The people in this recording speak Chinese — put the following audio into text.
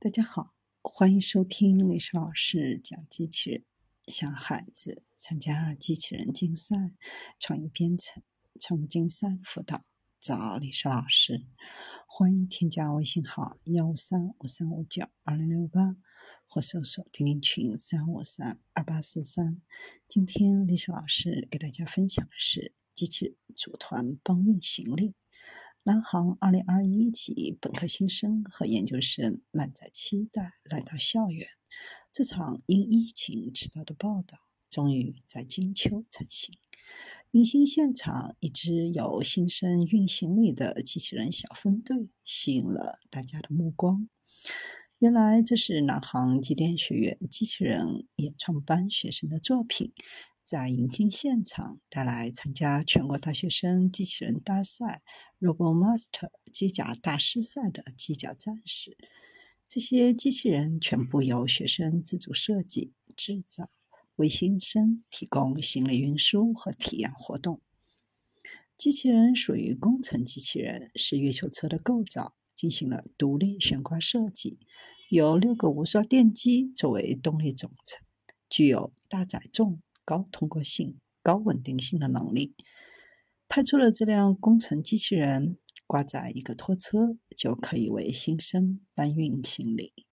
大家好，欢迎收听历史老师讲机器人，想孩子参加机器人竞赛、创意编程、宠物竞赛辅导，找历史老师。欢迎添加微信号幺五三五三五九二零六八，或搜索钉钉群三五三二八四三。今天历史老师给大家分享的是机器人组团帮运行李。南航二零二一级本科新生和研究生满载期待来到校园，这场因疫情迟到的报道终于在金秋成型。迎新现场，一支由新生运行力的机器人小分队吸引了大家的目光。原来这是南航机电学院机器人演创班学生的作品。在迎新现场带来参加全国大学生机器人大赛 RoboMaster 机甲大师赛的机甲战士，这些机器人全部由学生自主设计制造，为新生提供行李运输和体验活动。机器人属于工程机器人，是月球车的构造进行了独立悬挂设计，由六个无刷电机作为动力总成，具有大载重。高通过性、高稳定性的能力，派出了这辆工程机器人，挂载一个拖车，就可以为新生搬运行李。